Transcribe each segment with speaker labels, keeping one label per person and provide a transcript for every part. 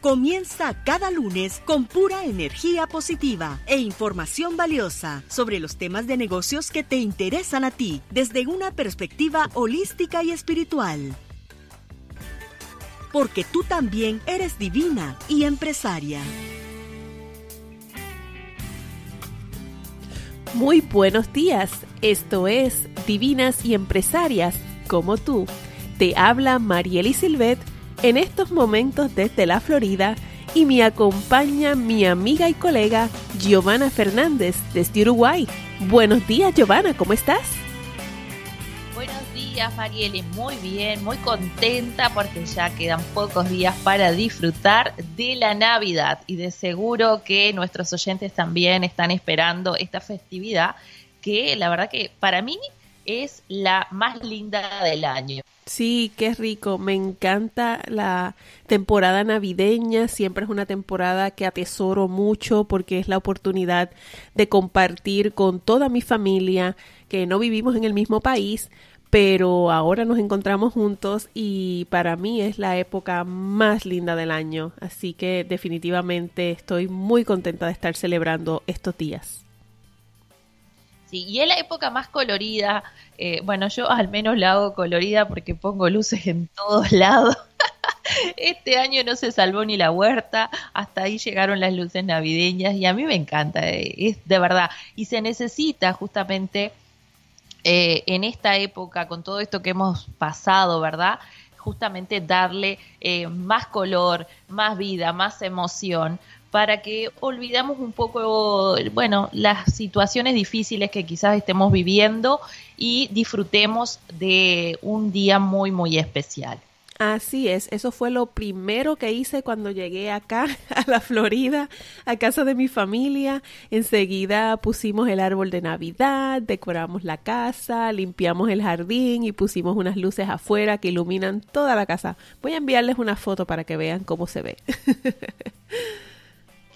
Speaker 1: Comienza cada lunes con pura energía positiva e información valiosa sobre los temas de negocios que te interesan a ti desde una perspectiva holística y espiritual. Porque tú también eres divina y empresaria.
Speaker 2: Muy buenos días, esto es Divinas y Empresarias como tú. Te habla Marieli Silvet en estos momentos desde la Florida y me acompaña mi amiga y colega Giovanna Fernández desde Uruguay. Buenos días Giovanna, ¿cómo estás?
Speaker 3: Buenos días Marieli, muy bien, muy contenta porque ya quedan pocos días para disfrutar de la Navidad y de seguro que nuestros oyentes también están esperando esta festividad que la verdad que para mí es la más linda del año.
Speaker 2: Sí, qué rico. Me encanta la temporada navideña. Siempre es una temporada que atesoro mucho porque es la oportunidad de compartir con toda mi familia que no vivimos en el mismo país, pero ahora nos encontramos juntos y para mí es la época más linda del año. Así que definitivamente estoy muy contenta de estar celebrando estos días.
Speaker 3: Sí, y es la época más colorida. Eh, bueno, yo al menos la hago colorida porque pongo luces en todos lados. Este año no se salvó ni la huerta, hasta ahí llegaron las luces navideñas y a mí me encanta, eh, es de verdad. Y se necesita justamente eh, en esta época, con todo esto que hemos pasado, ¿verdad? Justamente darle más color, más vida, más emoción, para que olvidamos un poco, bueno, las situaciones difíciles que quizás estemos viviendo y disfrutemos de un día muy, muy especial.
Speaker 2: Así es, eso fue lo primero que hice cuando llegué acá a la Florida, a casa de mi familia. Enseguida pusimos el árbol de Navidad, decoramos la casa, limpiamos el jardín y pusimos unas luces afuera que iluminan toda la casa. Voy a enviarles una foto para que vean cómo se ve.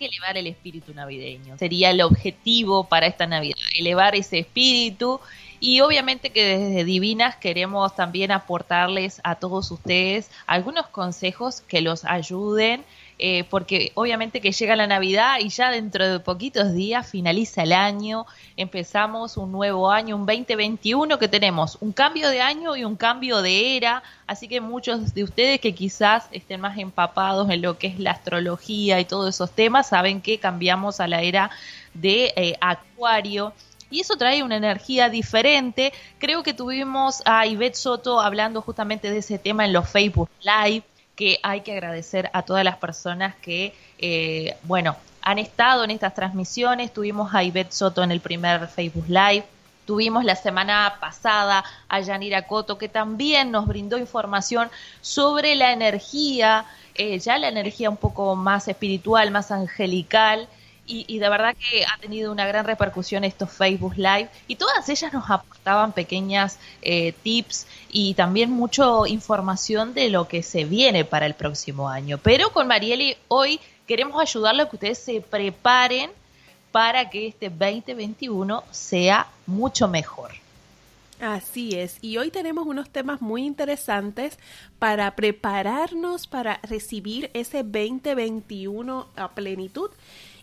Speaker 3: elevar el espíritu navideño. Sería el objetivo para esta Navidad, elevar ese espíritu y obviamente que desde Divinas queremos también aportarles a todos ustedes algunos consejos que los ayuden eh, porque obviamente que llega la Navidad y ya dentro de poquitos días finaliza el año, empezamos un nuevo año, un 2021 que tenemos un cambio de año y un cambio de era, así que muchos de ustedes que quizás estén más empapados en lo que es la astrología y todos esos temas, saben que cambiamos a la era de eh, Acuario y eso trae una energía diferente. Creo que tuvimos a Ivette Soto hablando justamente de ese tema en los Facebook Live que hay que agradecer a todas las personas que, eh, bueno, han estado en estas transmisiones. Tuvimos a Ivette Soto en el primer Facebook Live. Tuvimos la semana pasada a Yanira Coto, que también nos brindó información sobre la energía, eh, ya la energía un poco más espiritual, más angelical, y, de verdad que ha tenido una gran repercusión estos Facebook Live y todas ellas nos aportaban pequeñas eh, tips y también mucha información de lo que se viene para el próximo año. Pero con Marieli hoy queremos ayudarle a que ustedes se preparen para que este 2021 sea mucho mejor.
Speaker 2: Así es, y hoy tenemos unos temas muy interesantes para prepararnos para recibir ese 2021 a plenitud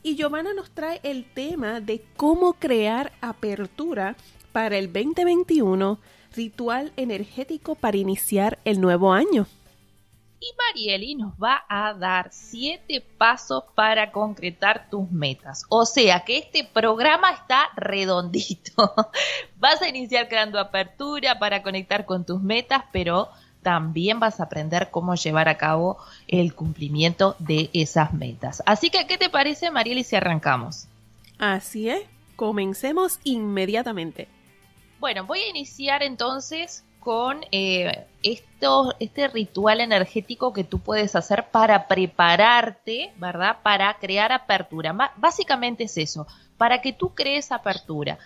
Speaker 2: y Giovanna nos trae el tema de cómo crear apertura para el 2021, ritual energético para iniciar el nuevo año.
Speaker 3: y Marieli nos va a dar siete pasos para concretar tus metas. O sea que este programa está redondito. Vas a iniciar creando apertura para conectar con tus metas, pero también vas a aprender cómo llevar a cabo el cumplimiento de esas metas. Así que, ¿qué te parece, Marieli, si arrancamos?
Speaker 2: Así es, comencemos inmediatamente.
Speaker 3: Bueno, voy a iniciar entonces con eh, esto, este ritual energético que tú puedes hacer para prepararte, ¿verdad? Para crear apertura. básicamente es eso, para que tú crees apertura.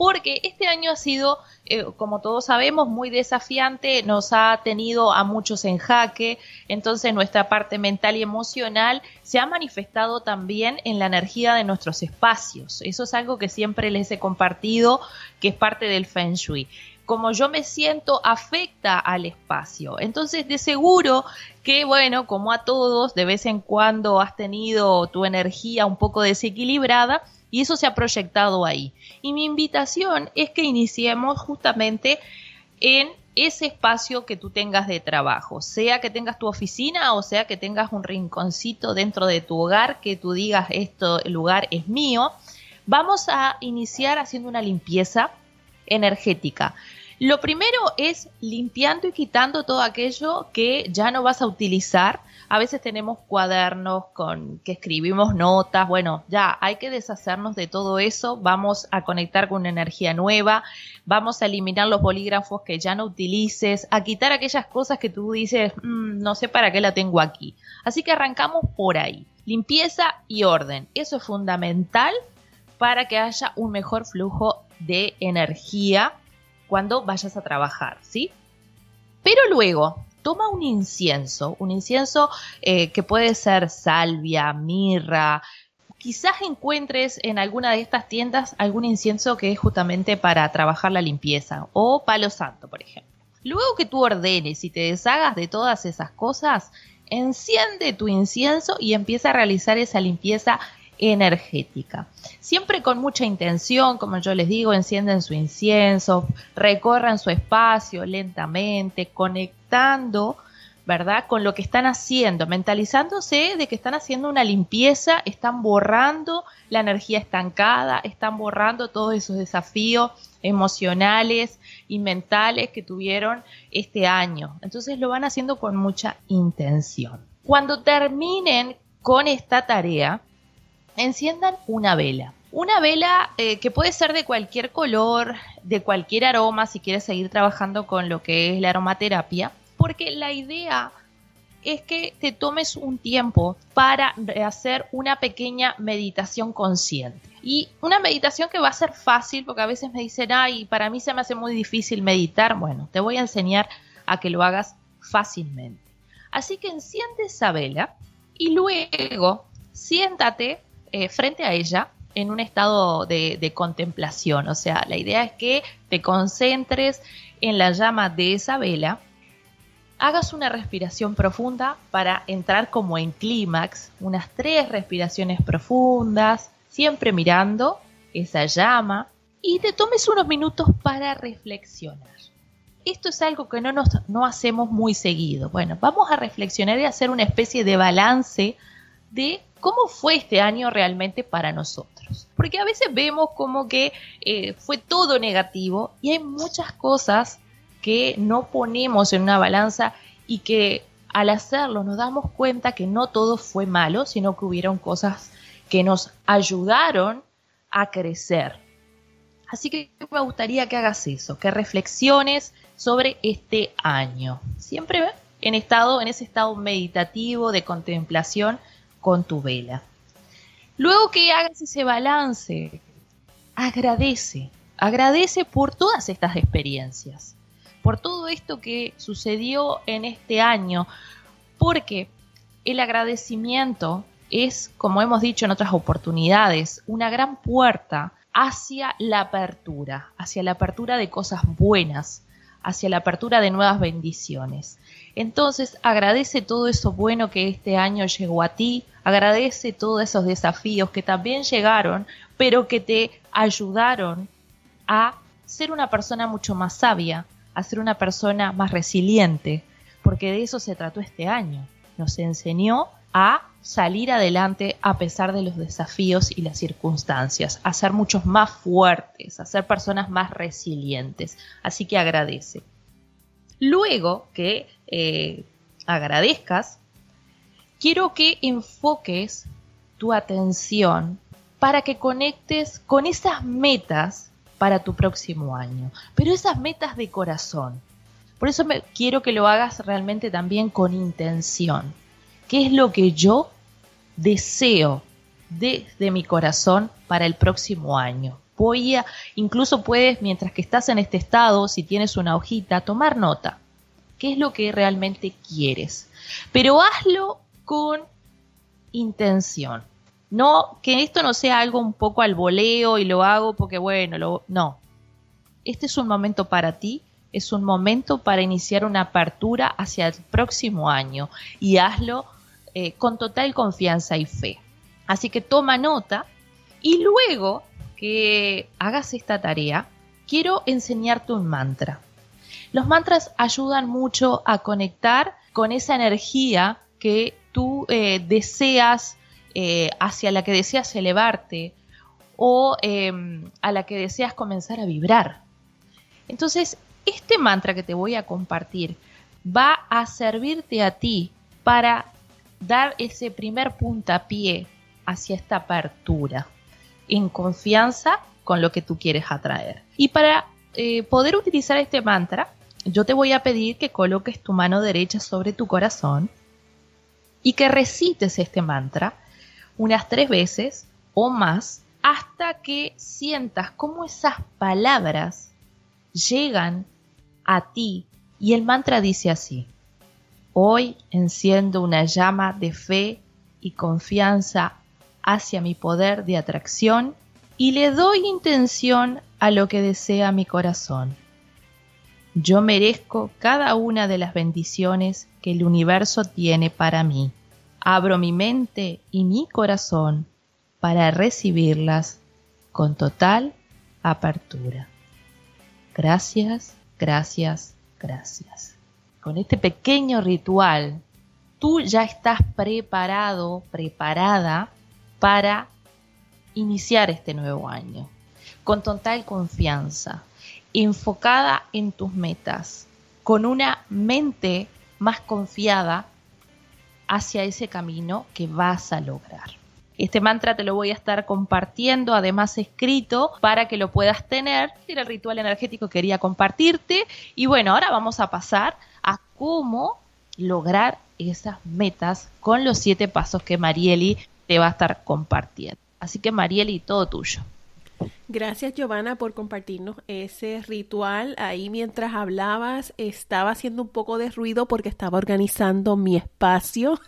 Speaker 3: Porque este año ha sido, eh, como todos sabemos, muy desafiante, nos ha tenido a muchos en jaque, entonces nuestra parte mental y emocional se ha manifestado también en la energía de nuestros espacios. Eso es algo que siempre les he compartido, que es parte del Feng Shui como yo me siento afecta al espacio. Entonces, de seguro que, bueno, como a todos, de vez en cuando has tenido tu energía un poco desequilibrada y eso se ha proyectado ahí. Y mi invitación es que iniciemos justamente en ese espacio que tú tengas de trabajo, sea que tengas tu oficina o sea que tengas un rinconcito dentro de tu hogar que tú digas esto el lugar es mío. Vamos a iniciar haciendo una limpieza energética. Lo primero es limpiando y quitando todo aquello que ya no vas a utilizar. A veces tenemos cuadernos con que escribimos notas. Bueno, ya hay que deshacernos de todo eso. Vamos a conectar con una energía nueva. Vamos a eliminar los bolígrafos que ya no utilices. A quitar aquellas cosas que tú dices, mm, no sé para qué la tengo aquí. Así que arrancamos por ahí. Limpieza y orden. Eso es fundamental para que haya un mejor flujo de energía cuando vayas a trabajar, ¿sí? Pero luego, toma un incienso, un incienso eh, que puede ser salvia, mirra. Quizás encuentres en alguna de estas tiendas algún incienso que es justamente para trabajar la limpieza o palo santo, por ejemplo. Luego que tú ordenes y te deshagas de todas esas cosas, enciende tu incienso y empieza a realizar esa limpieza energética. Siempre con mucha intención, como yo les digo, encienden su incienso, recorran su espacio lentamente, conectando, ¿verdad? Con lo que están haciendo, mentalizándose de que están haciendo una limpieza, están borrando la energía estancada, están borrando todos esos desafíos emocionales y mentales que tuvieron este año. Entonces lo van haciendo con mucha intención. Cuando terminen con esta tarea, enciendan una vela. Una vela eh, que puede ser de cualquier color, de cualquier aroma, si quieres seguir trabajando con lo que es la aromaterapia, porque la idea es que te tomes un tiempo para hacer una pequeña meditación consciente. Y una meditación que va a ser fácil, porque a veces me dicen, ay, para mí se me hace muy difícil meditar. Bueno, te voy a enseñar a que lo hagas fácilmente. Así que enciende esa vela y luego siéntate eh, frente a ella en un estado de, contemplación. O sea, la idea es que te concentres en la llama de esa vela, hagas una respiración profunda para entrar como en clímax, unas tres respiraciones profundas, siempre mirando esa llama y te tomes unos minutos para reflexionar. Esto es algo que no, nos, no hacemos muy seguido. Bueno, vamos a reflexionar y hacer una especie de balance de cómo fue este año realmente para nosotros. Porque a veces vemos como que eh, fue todo negativo y hay muchas cosas que no ponemos en una balanza y que al hacerlo nos damos cuenta que no todo fue malo, sino que hubieron cosas que nos ayudaron a crecer. Así que me gustaría que hagas eso, que reflexiones sobre este año. Siempre en estado en ese estado meditativo de contemplación con tu vela. Luego que hagas ese balance, agradece, agradece por todas estas experiencias, por todo esto que sucedió en este año, porque el agradecimiento es, como hemos dicho en otras oportunidades, una gran puerta hacia la apertura, hacia la apertura de cosas buenas, hacia la apertura de nuevas bendiciones. Entonces agradece todo eso bueno que este año llegó a ti, agradece todos esos desafíos que también llegaron, pero que te ayudaron a ser una persona mucho más sabia, a ser una persona más resiliente, porque de eso se trató este año. Nos enseñó a salir adelante a pesar de los desafíos y las circunstancias, a ser muchos más fuertes, a ser personas más resilientes. Así que agradece. Luego que eh, agradezcas, quiero que enfoques tu atención para que conectes con esas metas para tu próximo año, pero esas metas de corazón. Por eso me, quiero que lo hagas realmente también con intención. ¿Qué es lo que yo deseo desde mi corazón para el próximo año? Voy a, incluso puedes, mientras que estás en este estado, si tienes una hojita, tomar nota. ¿Qué es lo que realmente quieres? Pero hazlo con intención. No, que esto no sea algo un poco al voleo y lo hago porque bueno, lo, no. Este es un momento para ti, es un momento para iniciar una apertura hacia el próximo año y hazlo eh, con total confianza y fe. Así que toma nota y luego que hagas esta tarea, quiero enseñarte un mantra. Los mantras ayudan mucho a conectar con esa energía que tú eh, deseas eh, hacia la que deseas elevarte o em, a la que deseas comenzar a vibrar. Entonces, este mantra que te voy a compartir va a servirte a ti para dar ese primer puntapié hacia esta apertura, en confianza con lo que tú quieres atraer. Y para eh, poder utilizar este mantra, yo te voy a pedir que coloques tu mano derecha sobre tu corazón y que recites este mantra unas tres veces o más hasta que sientas cómo esas palabras llegan a ti y el mantra dice así, hoy enciendo una llama de fe y confianza hacia mi poder de atracción y le doy intención a lo que desea mi corazón. Yo merezco cada una de las bendiciones que el universo tiene para mí. Abro mi mente y mi corazón para recibirlas con total apertura. Gracias, gracias, gracias. Con este pequeño ritual, tú ya estás preparado, preparada para iniciar este nuevo año. Con total confianza, enfocada en tus metas, con una mente más confiada hacia ese camino que vas a lograr. Este mantra te lo voy a estar compartiendo, además escrito, para que lo puedas tener. Era el ritual energético que quería compartirte. Y bueno, ahora vamos a pasar a cómo lograr esas metas con los siete pasos que Marieli te va a estar compartiendo. Así que Marieli, todo tuyo.
Speaker 2: Gracias Giovanna por compartirnos ese ritual. Ahí mientras hablabas estaba haciendo un poco de ruido porque estaba organizando mi espacio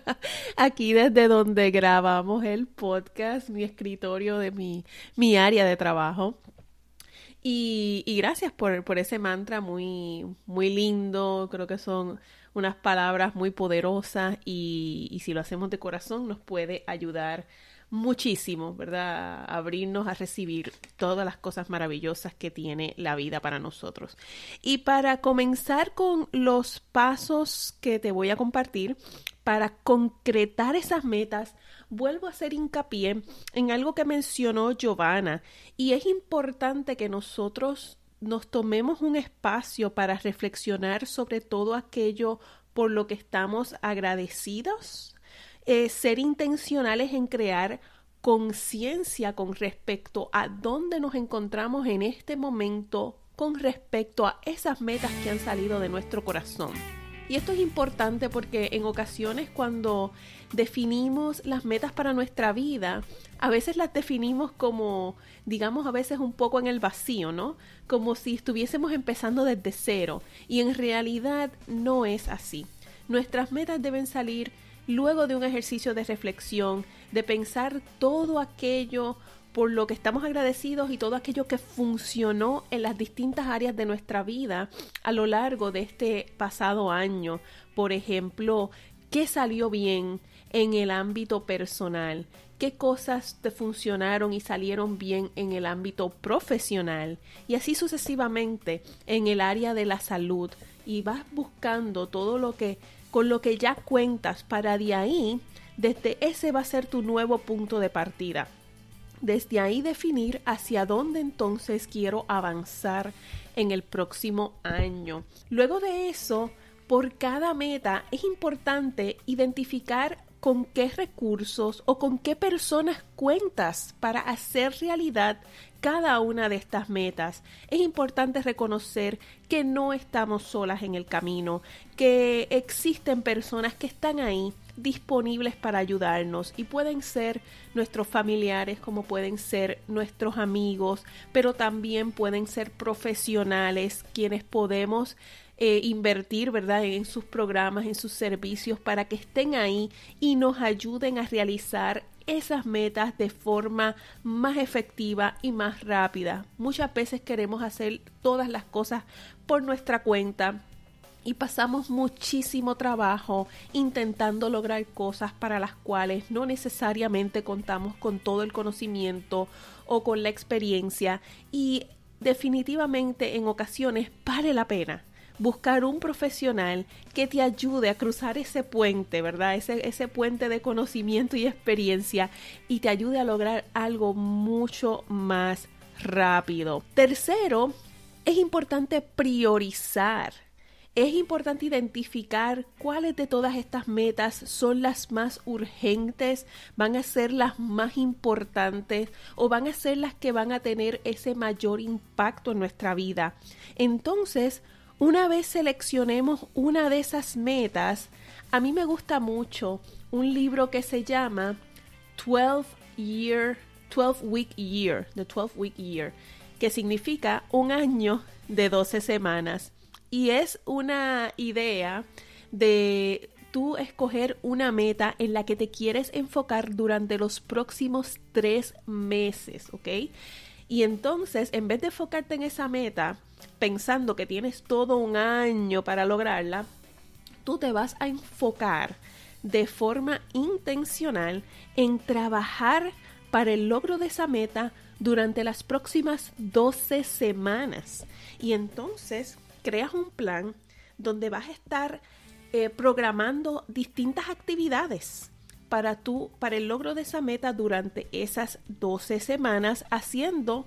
Speaker 2: aquí desde donde grabamos el podcast, mi escritorio de mi, mi área de trabajo. Y, y gracias por, por, ese mantra muy, muy lindo. Creo que son unas palabras muy poderosas y, si lo hacemos de corazón nos puede ayudar muchísimo, ¿verdad? Abrirnos a recibir todas las cosas maravillosas que tiene la vida para nosotros. Y para comenzar con los pasos que te voy a compartir, para concretar esas metas, vuelvo a hacer hincapié en algo que mencionó Giovanna, y es importante que nosotros nos tomemos un espacio para reflexionar sobre todo aquello por lo que estamos agradecidos eh, ser intencionales en crear conciencia con respecto a dónde nos encontramos en este momento con respecto a esas metas que han salido de nuestro corazón. Y esto es importante porque en ocasiones cuando definimos las metas para nuestra vida, a veces las definimos como, digamos, a veces un poco en el vacío, ¿no? Como si estuviésemos empezando desde cero. Y en realidad no es así. Nuestras metas deben salir luego de un ejercicio de reflexión, de pensar todo aquello por lo que estamos agradecidos y todo aquello que funcionó en las distintas áreas de nuestra vida a lo largo de este pasado año. Por ejemplo, ¿qué salió bien en el ámbito personal? ¿Qué cosas te funcionaron y salieron bien en el ámbito profesional? Y así sucesivamente en el área de la salud y vas buscando todo lo que con lo que ya cuentas para de ahí, desde ese va a ser tu nuevo punto de partida. Desde ahí definir hacia dónde entonces quiero avanzar en el próximo año. Luego de eso, por cada meta es importante identificar con qué recursos o con qué personas cuentas para hacer realidad cada una de estas metas. Es importante reconocer que no estamos solas en el camino, que existen personas que están ahí disponibles para ayudarnos y pueden ser nuestros familiares como pueden ser nuestros amigos, pero también pueden ser profesionales quienes podemos eh, invertir, ¿verdad?, en sus programas, en sus servicios, para que estén ahí y nos ayuden a realizar esas metas de forma más efectiva y más rápida. Muchas veces queremos hacer todas las cosas por nuestra cuenta y pasamos muchísimo trabajo intentando lograr cosas para las cuales no necesariamente contamos con todo el conocimiento o con la experiencia y definitivamente en ocasiones vale la pena buscar un profesional que te ayude a cruzar ese puente, ¿verdad? Ese, ese puente de conocimiento y experiencia y te ayude a lograr algo mucho más rápido. Tercero, es importante priorizar. Es importante identificar cuáles de todas estas metas son las más urgentes, van a ser las más importantes o van a ser las que van a tener ese mayor impacto en nuestra vida. Entonces, una vez seleccionemos una de esas metas, a mí me gusta mucho un libro que se llama 12 Year 12 Week Year, The 12 Week Year, que significa un año de 12 semanas. Y es una idea de tú escoger una meta en la que te quieres enfocar durante los próximos tres meses, ¿ok? Y entonces, en vez de enfocarte en esa meta, pensando que tienes todo un año para lograrla, tú te vas a enfocar de forma intencional en trabajar para el logro de esa meta durante las próximas 12 semanas. Y entonces creas un plan donde vas a estar eh, programando distintas actividades para tú, para el logro de esa meta durante esas 12 semanas, haciendo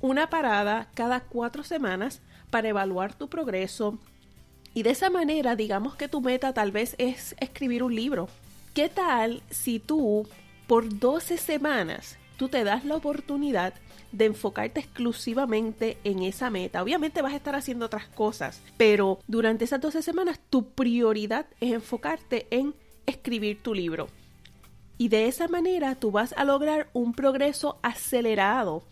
Speaker 2: una parada cada cuatro semanas para evaluar tu progreso. Y de esa manera, digamos que tu meta tal vez es escribir un libro. ¿Qué tal si tú, por 12 semanas, tú te das la oportunidad de enfocarte exclusivamente en esa meta. Obviamente vas a estar haciendo otras cosas, pero durante esas 12 semanas tu prioridad es enfocarte en escribir tu libro. Y de esa manera tú vas a lograr un progreso acelerado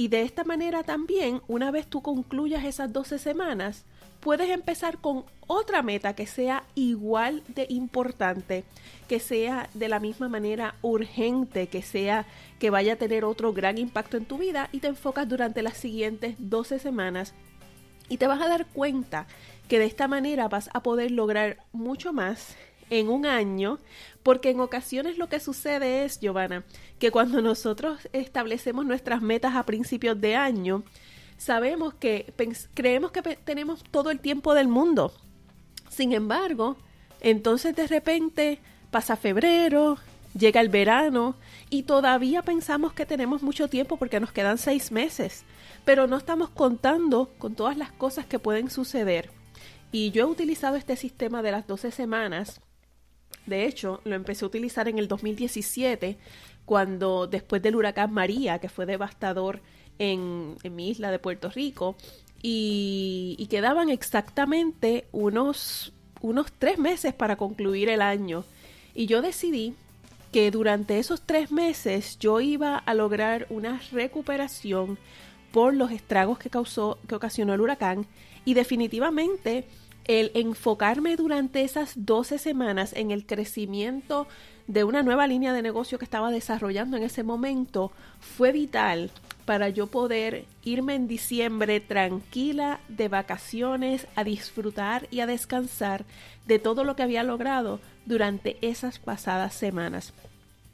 Speaker 2: y de esta manera también, una vez tú concluyas esas 12 semanas, puedes empezar con otra meta que sea igual de importante, que sea de la misma manera urgente, que sea que vaya a tener otro gran impacto en tu vida y te enfocas durante las siguientes 12 semanas. Y te vas a dar cuenta que de esta manera vas a poder lograr mucho más en un año, porque en ocasiones lo que sucede es, Giovanna, que cuando nosotros establecemos nuestras metas a principios de año, sabemos que creemos que tenemos todo el tiempo del mundo. Sin embargo, entonces de repente pasa febrero, llega el verano y todavía pensamos que tenemos mucho tiempo porque nos quedan seis meses, pero no estamos contando con todas las cosas que pueden suceder. Y yo he utilizado este sistema de las 12 semanas de hecho, lo empecé a utilizar en el 2017, cuando después del huracán María, que fue devastador en, mi isla de Puerto Rico, y, quedaban exactamente unos, unos tres meses para concluir el año. Y yo decidí que durante esos tres meses yo iba a lograr una recuperación por los estragos que causó, que ocasionó el huracán, y definitivamente el enfocarme durante esas 12 semanas en el crecimiento de una nueva línea de negocio que estaba desarrollando en ese momento fue vital para yo poder irme en diciembre tranquila de vacaciones a disfrutar y a descansar de todo lo que había logrado durante esas pasadas semanas.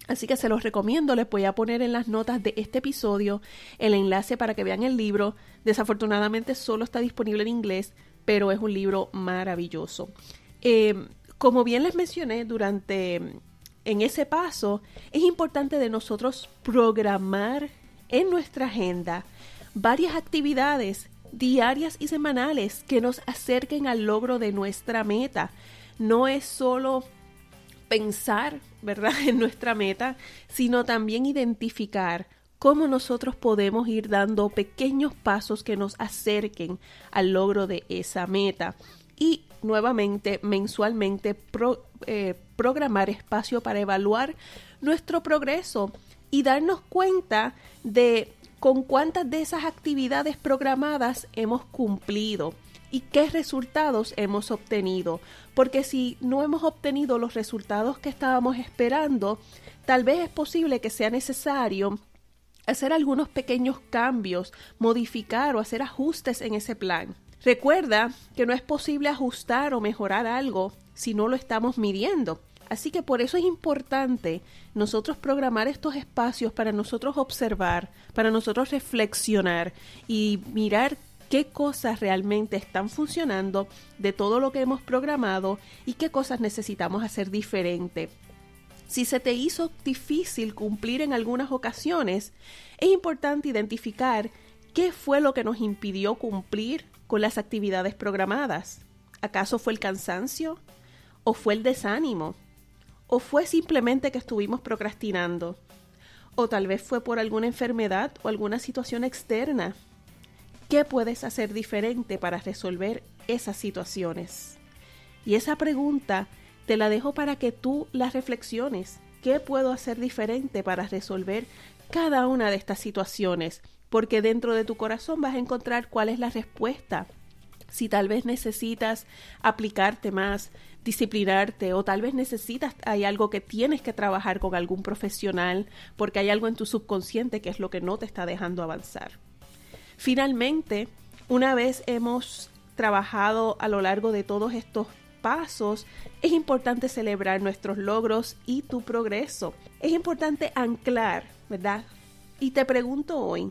Speaker 2: Así que se los recomiendo, les voy a poner en las notas de este episodio el enlace para que vean el libro. Desafortunadamente solo está disponible en inglés, pero es un libro maravilloso. Eh, como bien les mencioné durante en ese paso, es importante de nosotros programar en nuestra agenda varias actividades diarias y semanales que nos acerquen al logro de nuestra meta. No es solo pensar, ¿verdad?, en nuestra meta, sino también identificar cómo nosotros podemos ir dando pequeños pasos que nos acerquen al logro de esa meta. Y nuevamente, mensualmente, eh, programar espacio para evaluar nuestro progreso y darnos cuenta de con cuántas de esas actividades programadas hemos cumplido y qué resultados hemos obtenido. Porque si no hemos obtenido los resultados que estábamos esperando, tal vez es posible que sea necesario hacer algunos pequeños cambios, modificar o hacer ajustes en ese plan. Recuerda que no es posible ajustar o mejorar algo si no lo estamos midiendo. Así que por eso es importante nosotros programar estos espacios para nosotros observar, para nosotros reflexionar y mirar qué cosas realmente están funcionando de todo lo que hemos programado y qué cosas necesitamos hacer diferente. Si se te hizo difícil cumplir en algunas ocasiones, es importante identificar qué fue lo que nos impidió cumplir con las actividades programadas. ¿Acaso fue el cansancio? ¿O fue el desánimo? ¿O fue simplemente que estuvimos procrastinando? ¿O tal vez fue por alguna enfermedad o alguna situación externa? ¿Qué puedes hacer diferente para resolver esas situaciones? Y esa pregunta te la dejo para que tú la reflexiones. ¿Qué puedo hacer diferente para resolver cada una de estas situaciones? Porque dentro de tu corazón vas a encontrar cuál es la respuesta si tal vez necesitas aplicarte más, disciplinarte o tal vez necesitas, hay algo que tienes que trabajar con algún profesional porque hay algo en tu subconsciente que es lo que no te está dejando avanzar. Finalmente, una vez hemos trabajado a lo largo de todos estos pasos, es importante celebrar nuestros logros y tu progreso. Es importante anclar, ¿verdad? Y te pregunto hoy,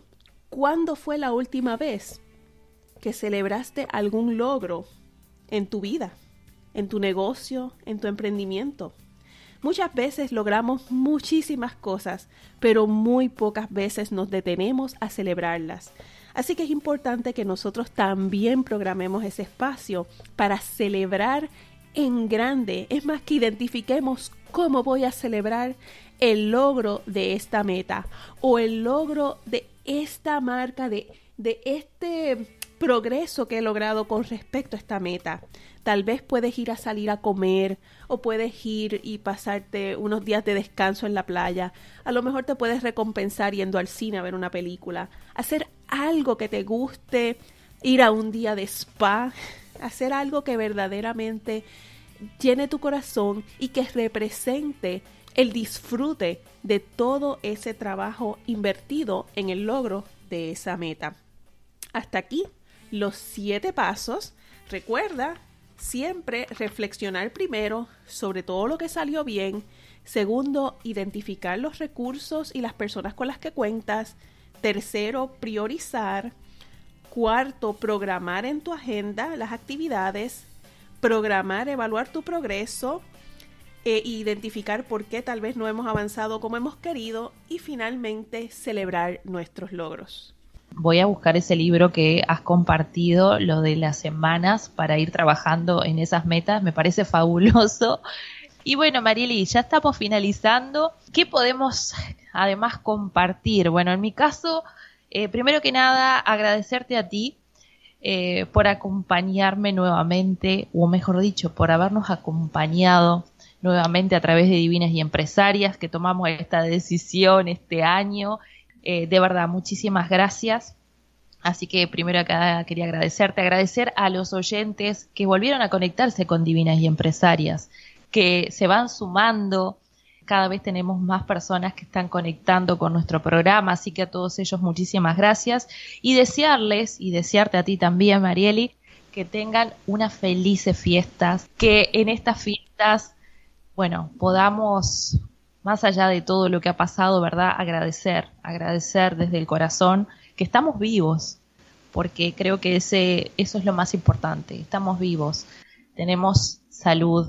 Speaker 2: ¿cuándo fue la última vez que celebraste algún logro en tu vida, en tu negocio, en tu emprendimiento. Muchas veces logramos muchísimas cosas, pero muy pocas veces nos detenemos a celebrarlas. Así que es importante que nosotros también programemos ese espacio para celebrar en grande. Es más que identifiquemos cómo voy a celebrar el logro de esta meta o el logro de esta marca, de, de este progreso que he logrado con respecto a esta meta. Tal vez puedes ir a salir a comer o puedes ir y pasarte unos días de descanso en la playa. A lo mejor te puedes recompensar yendo al cine a ver una película. Hacer algo que te guste, ir a un día de spa, hacer algo que verdaderamente llene tu corazón y que represente el disfrute de todo ese trabajo invertido en el logro de esa meta. Hasta aquí los siete pasos. Recuerda siempre reflexionar primero sobre todo lo que salió bien. Segundo, identificar los recursos y las personas con las que cuentas. Tercero, priorizar. Cuarto, programar en tu agenda las actividades. Programar, evaluar tu progreso. E identificar por qué tal vez no hemos avanzado como hemos querido. Y finalmente, celebrar nuestros logros
Speaker 3: voy a buscar ese libro que has compartido, lo de las semanas, para ir trabajando en esas metas. Me parece fabuloso. Y bueno, Marieli, ya estamos finalizando. ¿Qué podemos además compartir? Bueno, en mi caso, eh, primero que nada, agradecerte a ti eh, por acompañarme nuevamente, o mejor dicho, por habernos acompañado nuevamente a través de Divinas y Empresarias, que tomamos esta decisión este año eh, de verdad, muchísimas gracias. Así que primero acá quería agradecerte, agradecer a los oyentes que volvieron a conectarse con Divinas y Empresarias, que se van sumando. Cada vez tenemos más personas que están conectando con nuestro programa, así que a todos ellos muchísimas gracias y desearles y desearte a ti también, Marieli, que tengan unas felices fiestas, que en estas fiestas, bueno, podamos más allá de todo lo que ha pasado, ¿verdad? Agradecer, agradecer desde el corazón que estamos vivos, porque creo que ese, eso es lo más importante. Estamos vivos, tenemos salud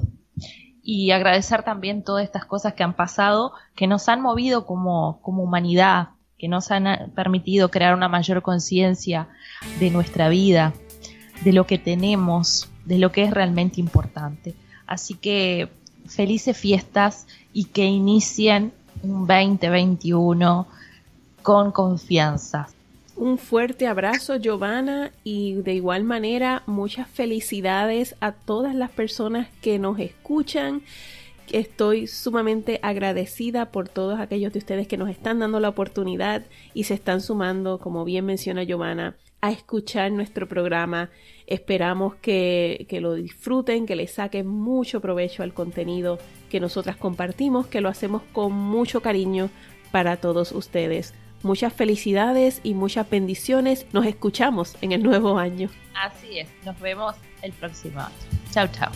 Speaker 3: y agradecer también todas estas cosas que han pasado, que nos han movido como, como humanidad, que nos han permitido crear una mayor conciencia de nuestra vida, de lo que tenemos, de lo que es realmente importante. Así que felices fiestas y que inicien un 2021 con confianza.
Speaker 2: Un fuerte abrazo, Giovanna, y de igual manera muchas felicidades a todas las personas que nos escuchan. Estoy sumamente agradecida por todos aquellos de ustedes que nos están dando la oportunidad y se están sumando, como bien menciona Giovanna, a escuchar nuestro programa. Esperamos que, que, lo disfruten, que le saquen mucho provecho al contenido que nosotras compartimos, que lo hacemos con mucho cariño para todos ustedes. Muchas felicidades y muchas bendiciones. Nos escuchamos en el nuevo año.
Speaker 3: Así es, nos vemos el próximo año. Chao, chao.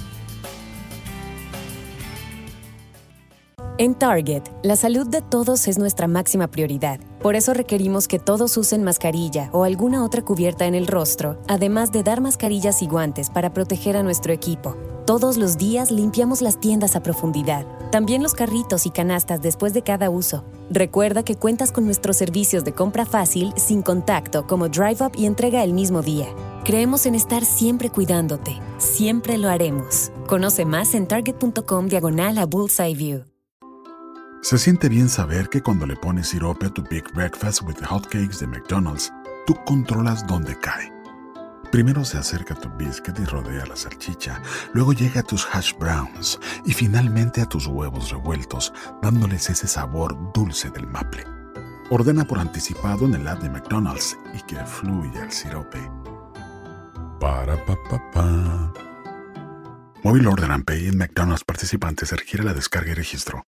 Speaker 4: En Target, la salud de todos es nuestra máxima prioridad. Por eso requerimos que todos usen mascarilla o alguna otra cubierta en el rostro, además de dar mascarillas y guantes para proteger a nuestro equipo. Todos los días limpiamos las tiendas a profundidad, también los carritos y canastas después de cada uso. Recuerda que cuentas con nuestros servicios de compra fácil, sin contacto, como Drive Up y entrega el mismo día. Creemos en estar siempre cuidándote. Siempre lo haremos. Conoce más en target.com diagonal a Bullseye View.
Speaker 5: Se siente bien saber que cuando le pones sirope a tu Big Breakfast with Hotcakes de McDonald's, tú controlas dónde cae. Primero se acerca a tu biscuit y rodea la salchicha, luego llega a tus hash browns y finalmente a tus huevos revueltos, dándoles ese sabor dulce del maple. Ordena por anticipado en el app de McDonald's y que fluya el sirope. Para pa pa pa. Móvil Order and Pay en McDonald's participantes requiere la descarga y registro.